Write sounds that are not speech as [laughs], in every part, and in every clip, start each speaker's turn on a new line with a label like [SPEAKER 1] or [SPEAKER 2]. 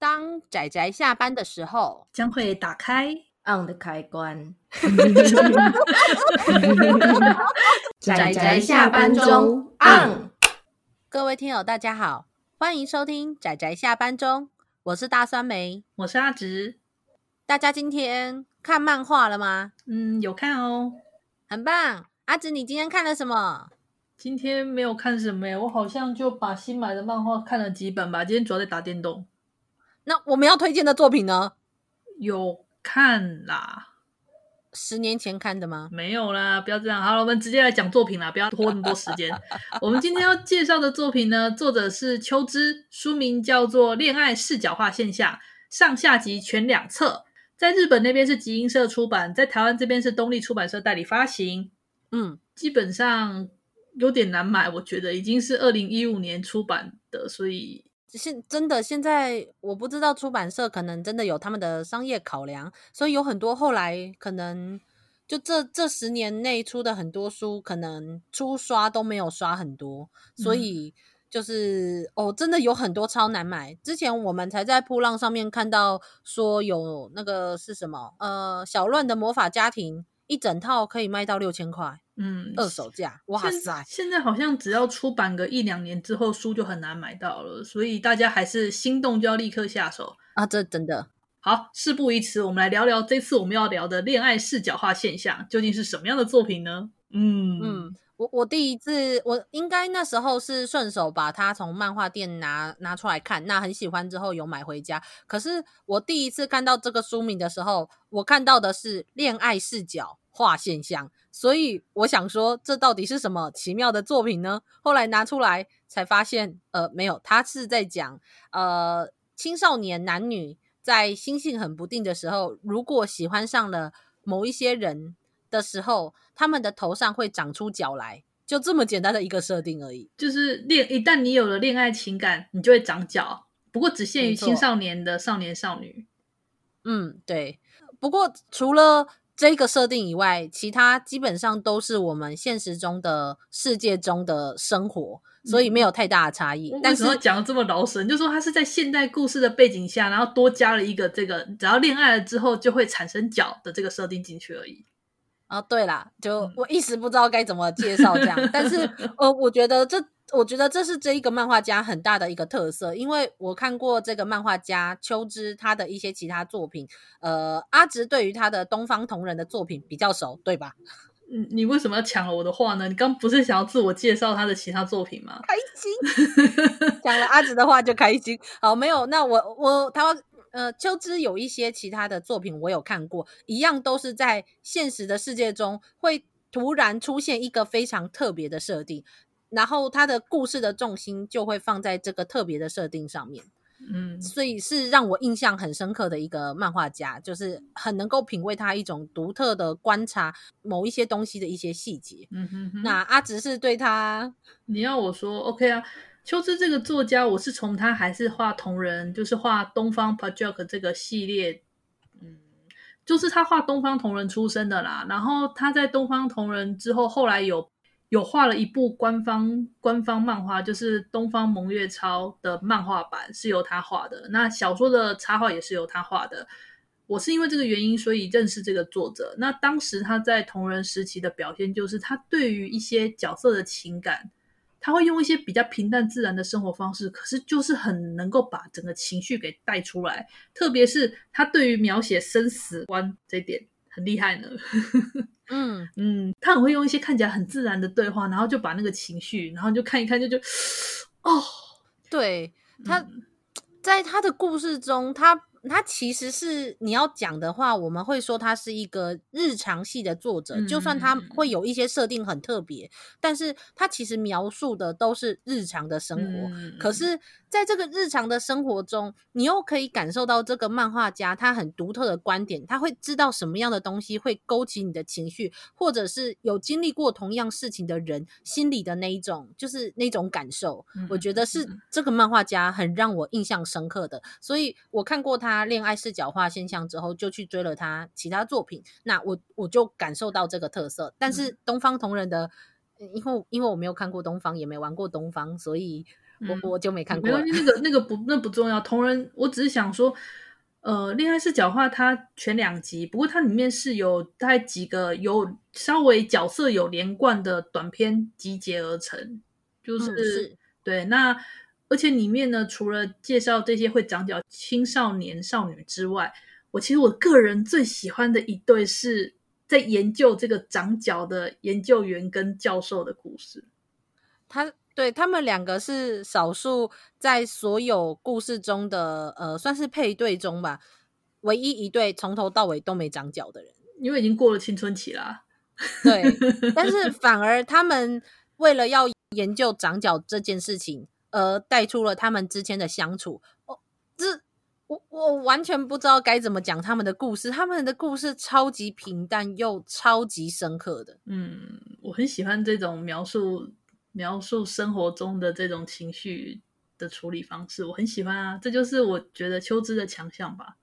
[SPEAKER 1] 当仔仔下班的时候，
[SPEAKER 2] 将会打开
[SPEAKER 3] on 的开关。[laughs]
[SPEAKER 1] 仔仔下班中 on。[laughs] 各位听友，大家好，欢迎收听仔仔下班中，我是大酸梅，
[SPEAKER 2] 我是阿直。
[SPEAKER 1] 大家今天看漫画了吗？
[SPEAKER 2] 嗯，有看哦，
[SPEAKER 1] 很棒。阿直，你今天看了什么？
[SPEAKER 2] 今天没有看什么耶，我好像就把新买的漫画看了几本吧。今天主要在打电动。
[SPEAKER 1] 那我们要推荐的作品呢？
[SPEAKER 2] 有看啦，
[SPEAKER 1] 十年前看的吗？
[SPEAKER 2] 没有啦，不要这样。好了，我们直接来讲作品啦，不要拖那么多时间。[laughs] 我们今天要介绍的作品呢，作者是秋之，书名叫做《恋爱视角化现象》，上下集全两册，在日本那边是集英社出版，在台湾这边是东立出版社代理发行。嗯，基本上有点难买，我觉得已经是二零一五年出版的，所以。
[SPEAKER 1] 现真的现在我不知道出版社可能真的有他们的商业考量，所以有很多后来可能就这这十年内出的很多书，可能初刷都没有刷很多，所以就是、嗯、哦，真的有很多超难买。之前我们才在铺浪上面看到说有那个是什么呃小乱的魔法家庭一整套可以卖到六千块。嗯，二手价，哇塞！
[SPEAKER 2] 现在好像只要出版个一两年之后，书就很难买到了，所以大家还是心动就要立刻下手
[SPEAKER 1] 啊！这真的
[SPEAKER 2] 好，事不宜迟，我们来聊聊这次我们要聊的恋爱视角化现象究竟是什么样的作品呢？嗯
[SPEAKER 1] 嗯，我我第一次，我应该那时候是顺手把它从漫画店拿拿出来看，那很喜欢之后有买回家。可是我第一次看到这个书名的时候，我看到的是恋爱视角化现象。所以我想说，这到底是什么奇妙的作品呢？后来拿出来才发现，呃，没有，他是在讲，呃，青少年男女在心性很不定的时候，如果喜欢上了某一些人的时候，他们的头上会长出角来，就这么简单的一个设定而已。
[SPEAKER 2] 就是恋，一旦你有了恋爱情感，你就会长角，不过只限于青少年的少年少女。
[SPEAKER 1] 嗯，对。不过除了这个设定以外，其他基本上都是我们现实中的世界中的生活，所以没有太大的差异。嗯、但是
[SPEAKER 2] 讲的这么老神，就说它是在现代故事的背景下，然后多加了一个这个，只要恋爱了之后就会产生脚的这个设定进去而已。
[SPEAKER 1] 啊，对啦，就我一时不知道该怎么介绍这样，但是 [laughs] 呃，我觉得这。我觉得这是这一个漫画家很大的一个特色，因为我看过这个漫画家秋之他的一些其他作品，呃，阿直对于他的东方同人的作品比较熟，对吧？
[SPEAKER 2] 嗯，你为什么要抢了我的话呢？你刚不是想要自我介绍他的其他作品吗？
[SPEAKER 1] 开心，[laughs] 讲了阿直的话就开心。好，没有，那我我他呃，秋之有一些其他的作品我有看过，一样都是在现实的世界中会突然出现一个非常特别的设定。然后他的故事的重心就会放在这个特别的设定上面，嗯，所以是让我印象很深刻的一个漫画家，就是很能够品味他一种独特的观察某一些东西的一些细节。嗯哼哼。那阿直是对他，
[SPEAKER 2] 你要我说 OK 啊？秋之这个作家，我是从他还是画同人，就是画东方 Project 这个系列，嗯，就是他画东方同人出身的啦。然后他在东方同人之后，后来有。有画了一部官方官方漫画，就是《东方萌月超》的漫画版，是由他画的。那小说的插画也是由他画的。我是因为这个原因，所以认识这个作者。那当时他在同人时期的表现，就是他对于一些角色的情感，他会用一些比较平淡自然的生活方式，可是就是很能够把整个情绪给带出来。特别是他对于描写生死观这一点很厉害呢。[laughs] 嗯嗯，他很会用一些看起来很自然的对话，然后就把那个情绪，然后就看一看就就，[gasps] 哦，
[SPEAKER 1] 对，他在他的故事中，他。他其实是你要讲的话，我们会说他是一个日常系的作者。就算他会有一些设定很特别，但是他其实描述的都是日常的生活。可是，在这个日常的生活中，你又可以感受到这个漫画家他很独特的观点。他会知道什么样的东西会勾起你的情绪，或者是有经历过同样事情的人心里的那一种，就是那种感受。我觉得是这个漫画家很让我印象深刻的。所以我看过他。他恋爱视角化现象之后，就去追了他其他作品。那我我就感受到这个特色。但是东方同人的，因为因为我没有看过东方，也没玩过东方，所以我、嗯、我就没看过。
[SPEAKER 2] 没关系，那个那个不那不重要。同人，我只是想说，呃，恋爱视角化，它全两集，不过它里面是有大概几个有稍微角色有连贯的短片集结而成，就是、嗯、是对那。而且里面呢，除了介绍这些会长角青少年少女之外，我其实我个人最喜欢的一对是在研究这个长角的研究员跟教授的故事。
[SPEAKER 1] 他对他们两个是少数在所有故事中的呃，算是配对中吧，唯一一对从头到尾都没长角的人，
[SPEAKER 2] 因为已经过了青春期啦。
[SPEAKER 1] 对，但是 [laughs] 反而他们为了要研究长角这件事情。而带出了他们之间的相处，哦，这我我完全不知道该怎么讲他们的故事。他们的故事超级平淡又超级深刻的。
[SPEAKER 2] 嗯，我很喜欢这种描述描述生活中的这种情绪的处理方式，我很喜欢啊。这就是我觉得秋之的强项吧。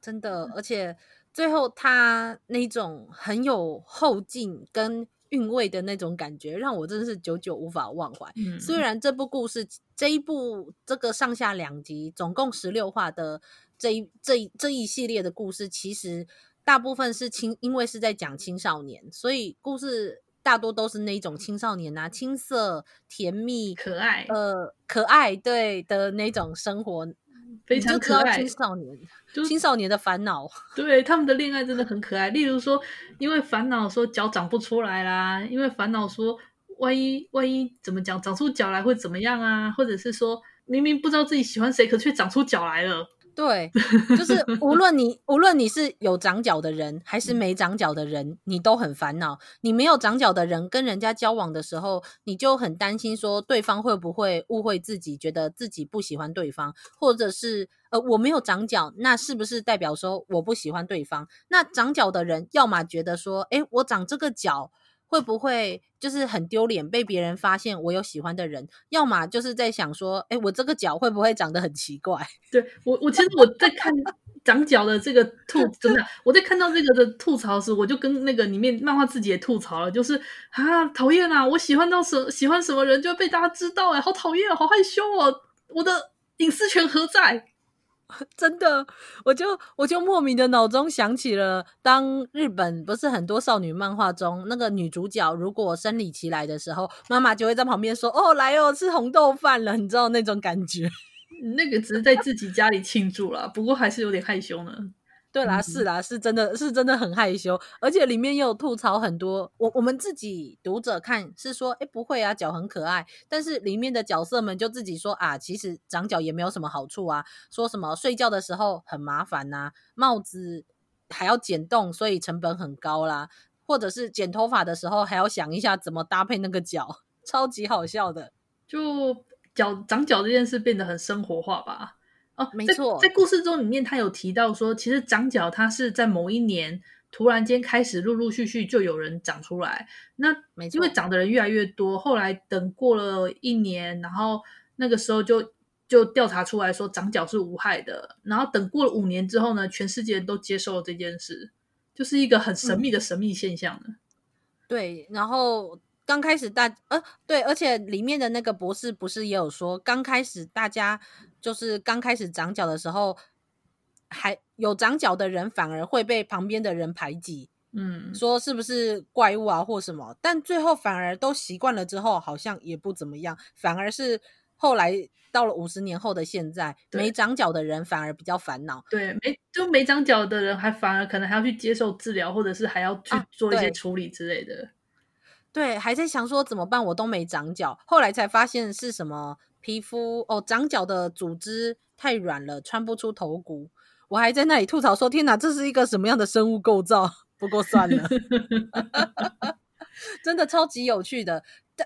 [SPEAKER 1] 真的，而且最后他那种很有后劲跟。韵味的那种感觉，让我真的是久久无法忘怀。嗯，虽然这部故事这一部这个上下两集，总共十六话的这一这一这一系列的故事，其实大部分是青，因为是在讲青少年，所以故事大多都是那种青少年啊，青涩、甜蜜、
[SPEAKER 2] 可爱，
[SPEAKER 1] 呃，可爱对的那种生活。
[SPEAKER 2] 非常可爱，
[SPEAKER 1] 青少年，青少年的烦恼，[laughs]
[SPEAKER 2] 对他们的恋爱真的很可爱。例如说，因为烦恼说脚长不出来啦，因为烦恼说万一万一怎么讲长出脚来会怎么样啊？或者是说明明不知道自己喜欢谁，可却长出脚来了。
[SPEAKER 1] 对，就是无论你无论你是有长脚的人还是没长脚的人，你都很烦恼。你没有长脚的人跟人家交往的时候，你就很担心说对方会不会误会自己，觉得自己不喜欢对方，或者是呃我没有长脚，那是不是代表说我不喜欢对方？那长脚的人要么觉得说，诶，我长这个脚。会不会就是很丢脸，被别人发现我有喜欢的人？要么就是在想说，哎，我这个脚会不会长得很奇怪？[laughs]
[SPEAKER 2] 对我，我其实我在看长脚的这个吐，真的，我在看到这个的吐槽时，我就跟那个里面漫画自己也吐槽了，就是啊，讨厌啊！我喜欢到什喜欢什么人就被大家知道，哎，好讨厌，好害羞哦！我的隐私权何在？[laughs]
[SPEAKER 1] 真的，我就我就莫名的脑中想起了，当日本不是很多少女漫画中，那个女主角如果生理期来的时候，妈妈就会在旁边说：“哦，来哦，吃红豆饭了。”你知道那种感觉？
[SPEAKER 2] 那个只是在自己家里庆祝了，不过还是有点害羞呢。
[SPEAKER 1] 对啦，是啦，是真的是真的很害羞，而且里面又有吐槽很多。我我们自己读者看是说，哎，不会啊，脚很可爱。但是里面的角色们就自己说啊，其实长脚也没有什么好处啊。说什么睡觉的时候很麻烦呐、啊，帽子还要剪洞，所以成本很高啦。或者是剪头发的时候还要想一下怎么搭配那个脚，[laughs] 超级好笑的。
[SPEAKER 2] 就脚长脚这件事变得很生活化吧。哦，
[SPEAKER 1] 没错，
[SPEAKER 2] 在，故事中里面，他有提到说，其实长角他是在某一年突然间开始陆陆续续就有人长出来。那因为长的人越来越多，后来等过了一年，然后那个时候就就调查出来说长角是无害的。然后等过了五年之后呢，全世界都接受了这件事，就是一个很神秘的神秘现象呢。
[SPEAKER 1] 嗯、对，然后。刚开始大呃对，而且里面的那个博士不是也有说，刚开始大家就是刚开始长脚的时候，还有长脚的人反而会被旁边的人排挤，嗯，说是不是怪物啊或什么？但最后反而都习惯了之后，好像也不怎么样，反而是后来到了五十年后的现在，没长脚的人反而比较烦恼，
[SPEAKER 2] 对，没就没长脚的人还反而可能还要去接受治疗，或者是还要去做一些处理之类的。啊
[SPEAKER 1] 对，还在想说怎么办，我都没长脚，后来才发现是什么皮肤哦，长脚的组织太软了，穿不出头骨。我还在那里吐槽说：“天哪，这是一个什么样的生物构造？”不过算了，[laughs] 真的超级有趣的。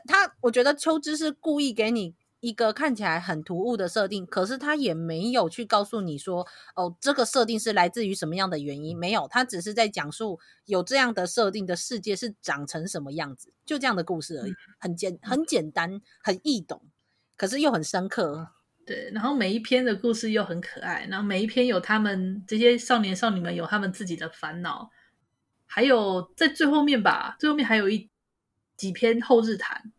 [SPEAKER 1] 他，我觉得秋枝是故意给你。一个看起来很突兀的设定，可是他也没有去告诉你说，哦，这个设定是来自于什么样的原因？没有，他只是在讲述有这样的设定的世界是长成什么样子，就这样的故事而已，很简很简单，很易懂，可是又很深刻。
[SPEAKER 2] 对，然后每一篇的故事又很可爱，然后每一篇有他们这些少年少女们有他们自己的烦恼，还有在最后面吧，最后面还有一几篇后日谈。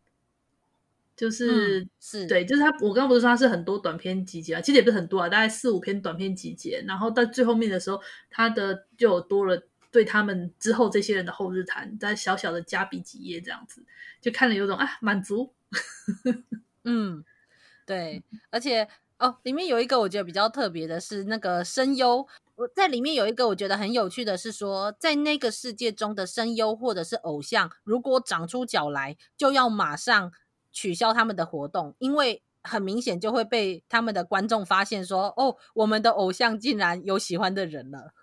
[SPEAKER 2] 就是、
[SPEAKER 1] 嗯、是
[SPEAKER 2] 对，就是他，我刚刚不是说他是很多短篇集结啊，其实也不是很多啊，大概四五篇短篇集结，然后到最后面的时候，他的就有多了对他们之后这些人的后日谈，在小小的加笔几页这样子，就看了有种啊满足。[laughs]
[SPEAKER 1] 嗯，对，而且哦，里面有一个我觉得比较特别的是那个声优，我在里面有一个我觉得很有趣的是说，在那个世界中的声优或者是偶像，如果长出脚来，就要马上。取消他们的活动，因为很明显就会被他们的观众发现说：“哦，我们的偶像竟然有喜欢的人了。”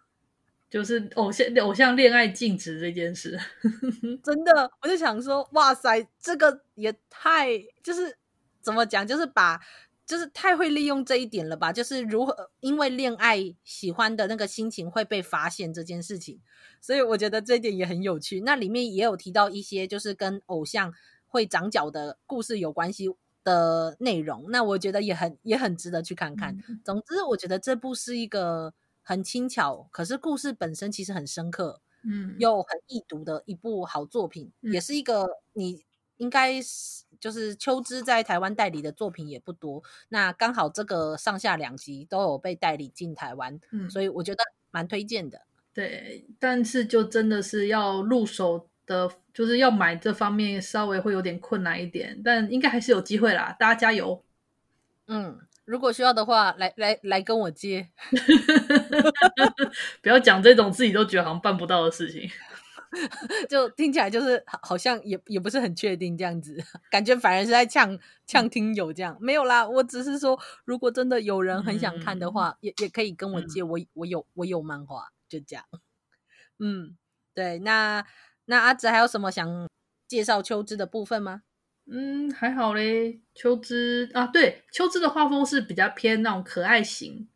[SPEAKER 2] 就是偶像偶像恋爱禁止这件事，[laughs]
[SPEAKER 1] 真的，我就想说，哇塞，这个也太就是怎么讲，就是把就是太会利用这一点了吧？就是如何因为恋爱喜欢的那个心情会被发现这件事情，所以我觉得这一点也很有趣。那里面也有提到一些就是跟偶像。会长脚的故事有关系的内容，那我觉得也很也很值得去看看。嗯、总之，我觉得这部是一个很轻巧，可是故事本身其实很深刻，嗯，又很易读的一部好作品，嗯、也是一个你应该是就是秋之在台湾代理的作品也不多，那刚好这个上下两集都有被代理进台湾，嗯，所以我觉得蛮推荐的。
[SPEAKER 2] 对，但是就真的是要入手。的就是要买这方面稍微会有点困难一点，但应该还是有机会啦，大家加油。
[SPEAKER 1] 嗯，如果需要的话，来来来跟我接。[laughs]
[SPEAKER 2] 不要讲这种自己都觉得好像办不到的事情，
[SPEAKER 1] 就听起来就是好像也也不是很确定这样子，感觉反而是在呛呛听友这样。没有啦，我只是说，如果真的有人很想看的话，嗯、也也可以跟我借，嗯、我我有我有漫画，就这样。嗯，对，那。那阿紫还有什么想介绍秋之的部分吗？
[SPEAKER 2] 嗯，还好嘞。秋之啊，对，秋之的画风是比较偏那种可爱型，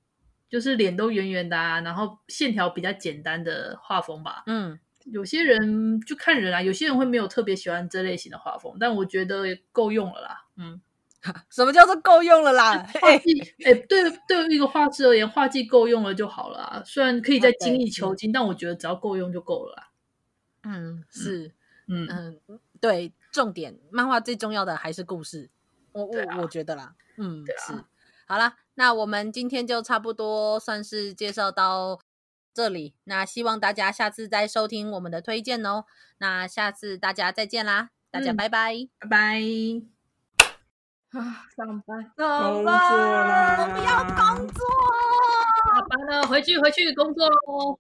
[SPEAKER 2] 就是脸都圆圆的啊，然后线条比较简单的画风吧。嗯，有些人就看人啊，有些人会没有特别喜欢这类型的画风，但我觉得也够用了啦。嗯，[laughs]
[SPEAKER 1] 什么叫做够用了啦？
[SPEAKER 2] 画技，哎、欸，对，对于一个画师而言，画技够用了就好了啊。虽然可以再精益求精，但我觉得只要够用就够了啦。
[SPEAKER 1] 嗯，是，嗯嗯，对，重点漫画最重要的还是故事，我我、啊、我觉得啦，嗯，啊、是，好啦，那我们今天就差不多算是介绍到这里，那希望大家下次再收听我们的推荐哦，那下次大家再见啦，大家拜拜，
[SPEAKER 2] 嗯、拜拜，[sighs] 啊，上班，
[SPEAKER 1] 上班，我不要工作，
[SPEAKER 2] 下班了，回去回去工作喽。